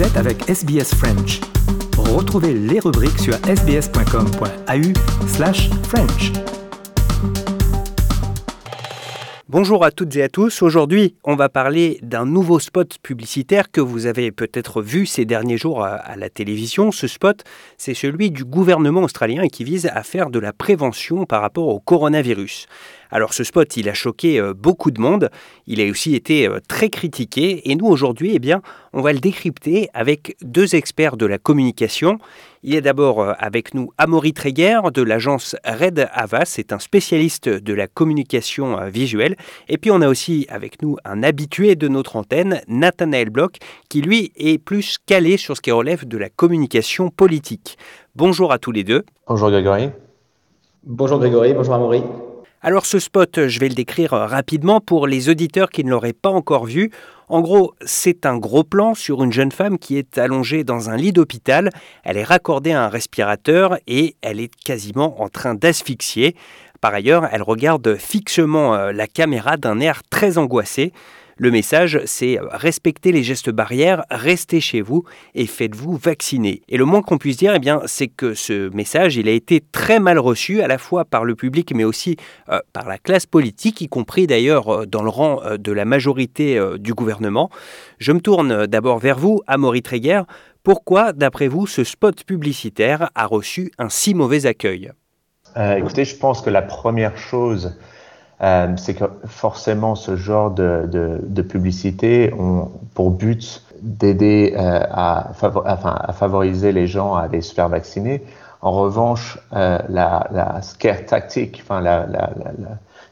Avec SBS French. Retrouvez les rubriques sur sbs.com.au slash French. Bonjour à toutes et à tous. Aujourd'hui, on va parler d'un nouveau spot publicitaire que vous avez peut-être vu ces derniers jours à, la télévision. Ce spot, c'est celui du gouvernement australien qui vise à faire de la prévention par rapport au coronavirus. Alors ce spot, il a choqué euh, beaucoup de monde, il a aussi été euh, très critiqué et nous aujourd'hui, eh bien, on va le décrypter avec deux experts de la communication. Il est d'abord euh, avec nous Amaury Tréguer de l'agence Red Havas, c'est un spécialiste de la communication visuelle. Et puis on a aussi avec nous un habitué de notre antenne, Nathanaël Bloch, qui lui est plus calé sur ce qui relève de la communication politique. Bonjour à tous les deux. Bonjour Grégory. Bonjour Grégory, bonjour Amaury. Alors ce spot, je vais le décrire rapidement pour les auditeurs qui ne l'auraient pas encore vu. En gros, c'est un gros plan sur une jeune femme qui est allongée dans un lit d'hôpital. Elle est raccordée à un respirateur et elle est quasiment en train d'asphyxier. Par ailleurs, elle regarde fixement euh, la caméra d'un air très angoissé. Le message, c'est euh, respectez les gestes barrières, restez chez vous et faites-vous vacciner. Et le moins qu'on puisse dire, eh bien, c'est que ce message, il a été très mal reçu à la fois par le public, mais aussi euh, par la classe politique, y compris d'ailleurs euh, dans le rang de la majorité du gouvernement. Je me tourne d'abord vers vous, Amaury Tréguer. Pourquoi, d'après vous, ce spot publicitaire a reçu un si mauvais accueil? Écoutez, je pense que la première chose euh, c'est que forcément ce genre de, de, de publicité ont pour but d'aider euh, à, à, favoriser les gens à aller se faire vacciner. En revanche, euh, la, la, scare tactique, enfin, la, la,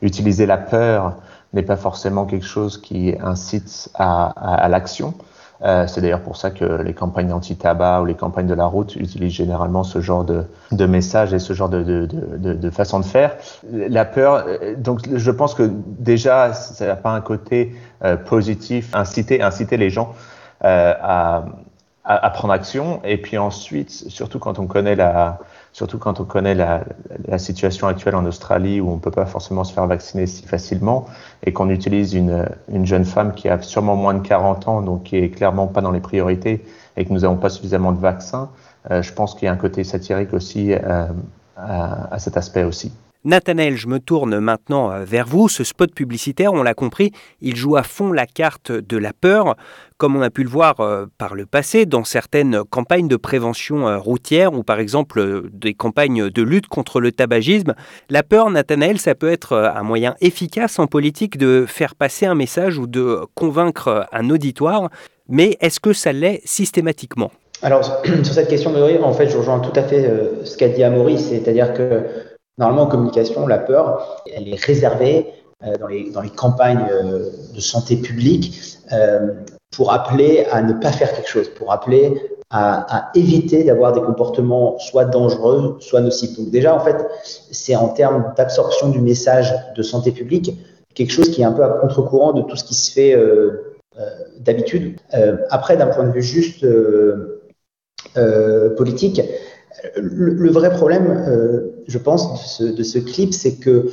utiliser la peur n'est pas forcément quelque chose qui incite à, à, à l'action. Euh, c'est d'ailleurs pour ça que les campagnes anti-tabac ou les campagnes de la route utilisent généralement ce genre de, de messages et ce genre de, de, de, de, façon de faire. La peur, euh, donc je pense que déjà, ça n'a pas un côté euh, positif, inciter, inciter les gens à, à, à, prendre action. Et puis ensuite, surtout quand on connaît la, surtout quand on connaît la, la, situation actuelle en Australie où on peut pas forcément se faire vacciner si facilement et qu'on utilise une, une, jeune femme qui a sûrement moins de 40 ans, donc qui est clairement pas dans les priorités et que nous n'avons pas suffisamment de vaccins, euh, je pense qu'il y a un côté satirique aussi euh, à, à cet aspect aussi. Nathanaël, je me tourne maintenant euh, vers vous. Ce spot publicitaire, on l'a compris, il joue à fond la carte de la peur, comme on a pu le voir euh, par le passé dans certaines campagnes de prévention euh, routière ou par exemple des campagnes de lutte contre le tabagisme. La peur, Nathanaël, ça peut être un moyen efficace en politique de faire passer un message ou de convaincre un auditoire, mais est-ce que ça l'est systématiquement? Alors, sur cette question de en fait, je rejoins tout à fait ce qu'a dit Amaury, c'est-à-dire que Normalement, en communication, la peur, elle est réservée euh, dans, les, dans les campagnes euh, de santé publique euh, pour appeler à ne pas faire quelque chose, pour appeler à, éviter d'avoir des comportements soit dangereux, soit nocifs. Donc déjà, en fait, c'est en termes d'absorption du message de santé publique quelque chose qui est un peu à contre-courant de tout ce qui se fait d'habitude. Après, d'un point de vue juste politique, le, vrai problème, je pense, de ce, clip, c'est que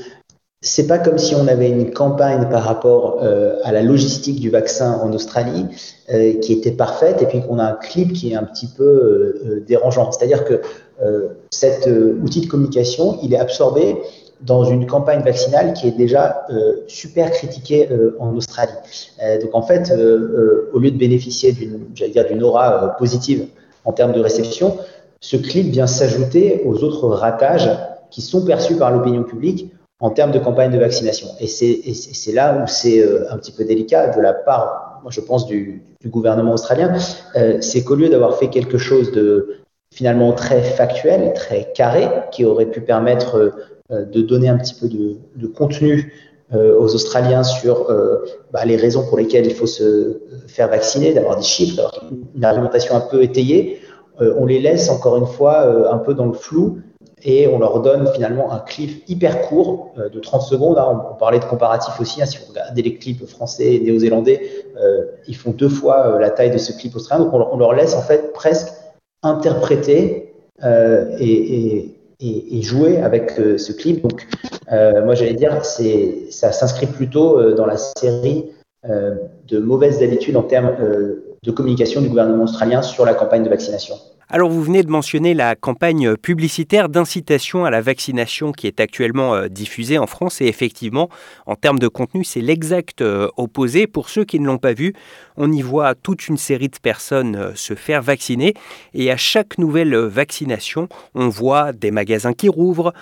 c'est pas comme si on avait une campagne par rapport euh, à la logistique du vaccin en Australie euh, qui était parfaite et puis qu'on a un clip qui est un petit peu euh, dérangeant. C'est-à-dire que cet outil de communication, il est absorbé dans une campagne vaccinale qui est déjà super critiquée en Australie. donc en fait, au lieu de bénéficier d'une, j'allais dire, d'une aura positive en termes de réception, ce clip vient s'ajouter aux autres ratages qui sont perçus par l'opinion publique en termes de campagne de vaccination. Et c'est là où c'est euh, un petit peu délicat de la part, moi je pense, du, gouvernement australien, euh, c'est qu'au lieu d'avoir fait quelque chose de finalement très factuel, très carré, qui aurait pu permettre euh, de donner un petit peu de, contenu aux Australiens sur bah, les raisons pour lesquelles il faut se faire vacciner, d'avoir des chiffres, d'avoir une argumentation un peu étayée, on les laisse encore une fois euh, un peu dans le flou et on leur donne finalement un clip hyper court euh, de 30 secondes. Hein. on, parlait de comparatif aussi. Hein. si vous regardez les clips français et néo-zélandais, ils font deux fois la taille de ce clip australien. Donc on, leur laisse en fait presque interpréter et, jouer avec ce clip. Donc moi j'allais dire, c'est ça s'inscrit plutôt dans la série de mauvaises habitudes en termes de communication du gouvernement australien sur la campagne de vaccination. Alors vous venez de mentionner la campagne publicitaire d'incitation à la vaccination qui est actuellement euh, diffusée en France et effectivement en termes de contenu c'est l'exact euh, opposé. Pour ceux qui ne l'ont pas vu, on y voit toute une série de personnes euh, se faire vacciner et à chaque nouvelle vaccination on voit des magasins qui rouvrent,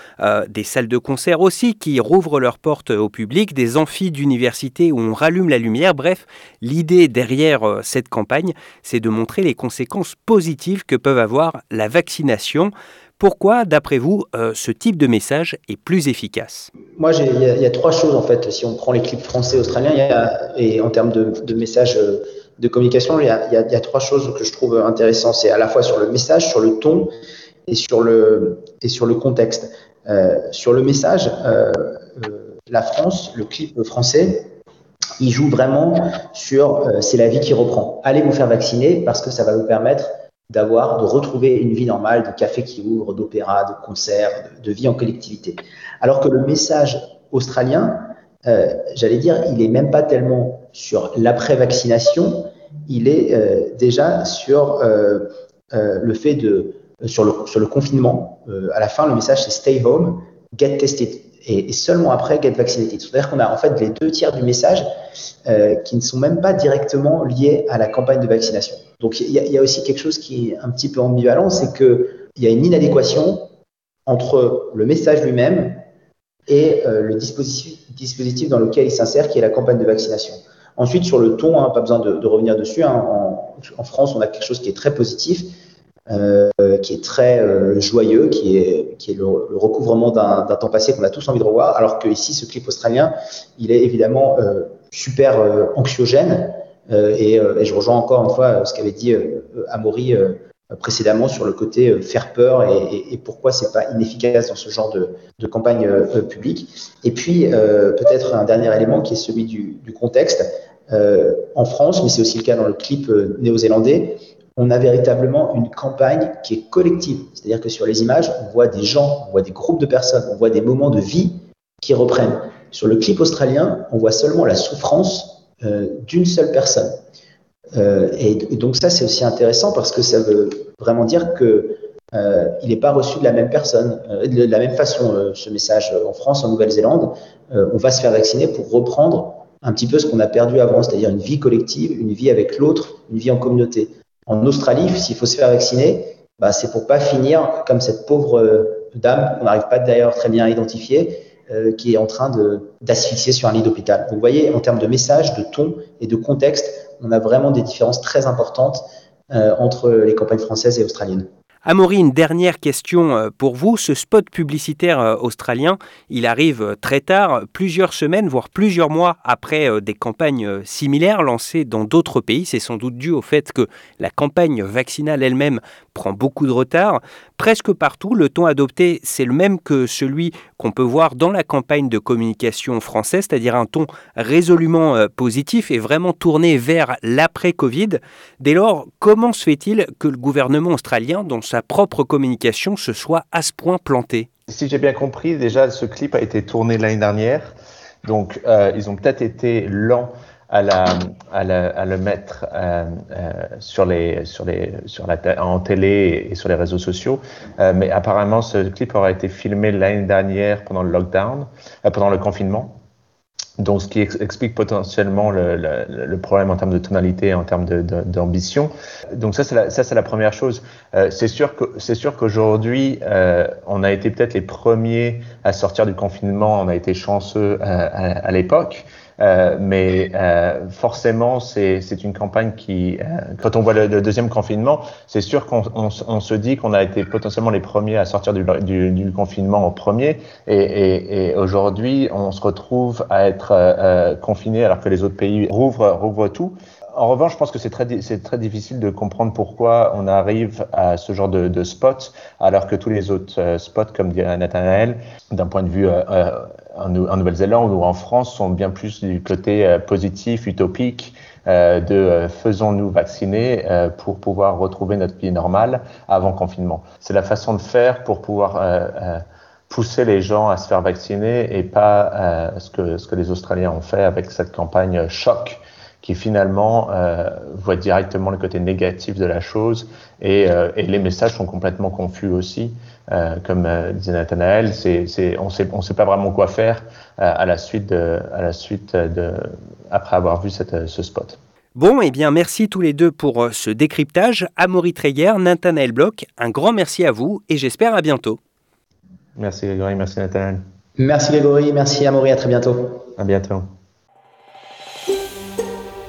des salles de concert aussi qui rouvrent leurs portes au public, des amphis d'université où on rallume la lumière. Bref, l'idée derrière cette campagne c'est de montrer les conséquences positives que peuvent avoir la vaccination. Pourquoi, d'après vous, euh, ce type de message est plus efficace? Moi, il y, a trois choses en fait. Si on prend les clips français, australiens, et en termes de, messages euh, de communication, il y, a, trois choses que je trouve intéressantes. C'est à la fois sur le message, sur le ton et sur le, et sur le contexte. Euh, sur le message, la France, le clip français, il joue vraiment sur c'est la vie qui reprend. Allez vous faire vacciner parce que ça va vous permettre d'avoir, de retrouver une vie normale, de café qui ouvre, d'opéra, de concert, de, vie en collectivité. Alors que le message australien, euh, j'allais dire, il est même pas tellement sur l'après-vaccination, il est euh, déjà sur euh, le fait de, sur le confinement. à la fin, le message c'est stay home, get tested et, seulement après get vaccinated. C'est-à-dire qu'on a en fait les deux tiers du message euh, qui ne sont même pas directement liés à la campagne de vaccination. Donc il y, a aussi quelque chose qui est un petit peu ambivalent, c'est qu'il y a une inadéquation entre le message lui-même et euh, le dispositif, dans lequel il s'insère, qui est la campagne de vaccination. Ensuite, sur le ton, hein, pas besoin de, revenir dessus, hein, en, France, on a quelque chose qui est très positif, euh, qui est très euh, joyeux, qui est, qui est le, recouvrement d'un temps passé qu'on a tous envie de revoir, alors que ici, ce clip australien, il est évidemment euh, super anxiogène. Et, et, je rejoins encore une fois ce qu'avait dit Amaury précédemment sur le côté faire peur et, et, pourquoi c'est pas inefficace dans ce genre de, campagne publique. Et puis peut-être un dernier élément qui est celui du contexte. en France, mais c'est aussi le cas dans le clip néo-zélandais, on a véritablement une campagne qui est collective. C'est-à-dire que sur les images, on voit des gens, on voit des groupes de personnes, on voit des moments de vie qui reprennent. Sur le clip australien, on voit seulement la souffrance euh, d'une seule personne. Euh, et, donc ça, c'est aussi intéressant parce que ça veut vraiment dire que euh, n'est pas reçu de la même personne, de la même façon. ce message en France, en Nouvelle-Zélande, on va se faire vacciner pour reprendre un petit peu ce qu'on a perdu avant, c'est-à-dire une vie collective, une vie avec l'autre, une vie en communauté. En Australie, s'il faut se faire vacciner, bah, c'est pour pas finir comme cette pauvre euh, dame qu'on n'arrive pas d'ailleurs très bien à identifier, euh, qui est en train d'asphyxier sur un lit d'hôpital. vous voyez, en termes de message, de ton et de contexte, on a vraiment des différences très importantes euh, entre les campagnes françaises et australiennes. Amaury, une dernière question euh, pour vous. Ce spot publicitaire euh, australien, il arrive euh, très tard, plusieurs semaines, voire plusieurs mois après des campagnes similaires lancées dans d'autres pays. C'est sans doute dû au fait que la campagne vaccinale elle-même prend beaucoup de retard. Presque partout, le ton adopté, c'est le même que celui qu'on peut voir dans la campagne de communication française, c'est-à-dire un ton résolument positif et vraiment tourné vers l'après-Covid. Dès lors, comment se fait-il que le gouvernement australien, dans sa propre communication se soit à ce point planté? Si j'ai bien compris, déjà, ce clip a été tourné l'année dernière. Donc, euh, ils ont peut-être été lents à, la, à, le mettre euh, euh, sur les, sur les, sur la, en télé et sur les réseaux sociaux. mais apparemment, ce clip aurait été filmé l'année dernière pendant le lockdown, pendant le confinement. Donc, ce qui explique potentiellement le, le, le, problème en termes de tonalité, en termes d'ambition. Donc, ça, c'est la, ça, c'est la première chose. Euh, c'est sûr que c'est sûr qu'aujourd'hui, euh, on a été peut-être les premiers à sortir du confinement. On a été chanceux euh, à, à l'époque. Euh, mais euh, forcément, c'est une campagne qui, euh, quand on voit le, deuxième confinement, c'est sûr qu'on on, on se dit qu'on a été potentiellement les premiers à sortir du, du, du confinement au premier, et, et, et aujourd'hui, on se retrouve à être euh, confiné alors que les autres pays rouvrent, rouvrent tout. En revanche, je pense que c'est très, très difficile de comprendre pourquoi on arrive à ce genre de, de spot, alors que tous les autres spots, comme dirait Nathanaël, d'un point de vue en, Nouvelle-Zélande ou en France sont bien plus du côté euh, positif, utopique, euh, de euh, faisons-nous vacciner pour pouvoir retrouver notre vie normale avant confinement. C'est la façon de faire pour pouvoir pousser les gens à se faire vacciner et pas ce, que, ce que les Australiens ont fait avec cette campagne choc qui finalement euh, voient directement le côté négatif de la chose et, euh, et les messages sont complètement confus aussi. Euh, comme euh, disait Nathanaël, c'est, c'est, on sait, on sait pas vraiment quoi faire euh, à la suite, de, à la suite de, après avoir vu cette, ce spot. Bon, eh bien, merci tous les deux pour ce décryptage. Amaury Treyer, Nathanaël Bloch, un grand merci à vous et j'espère à bientôt. Merci Grégory, merci Nathanaël. Merci Grégory, merci Amaury, à très bientôt. À bientôt.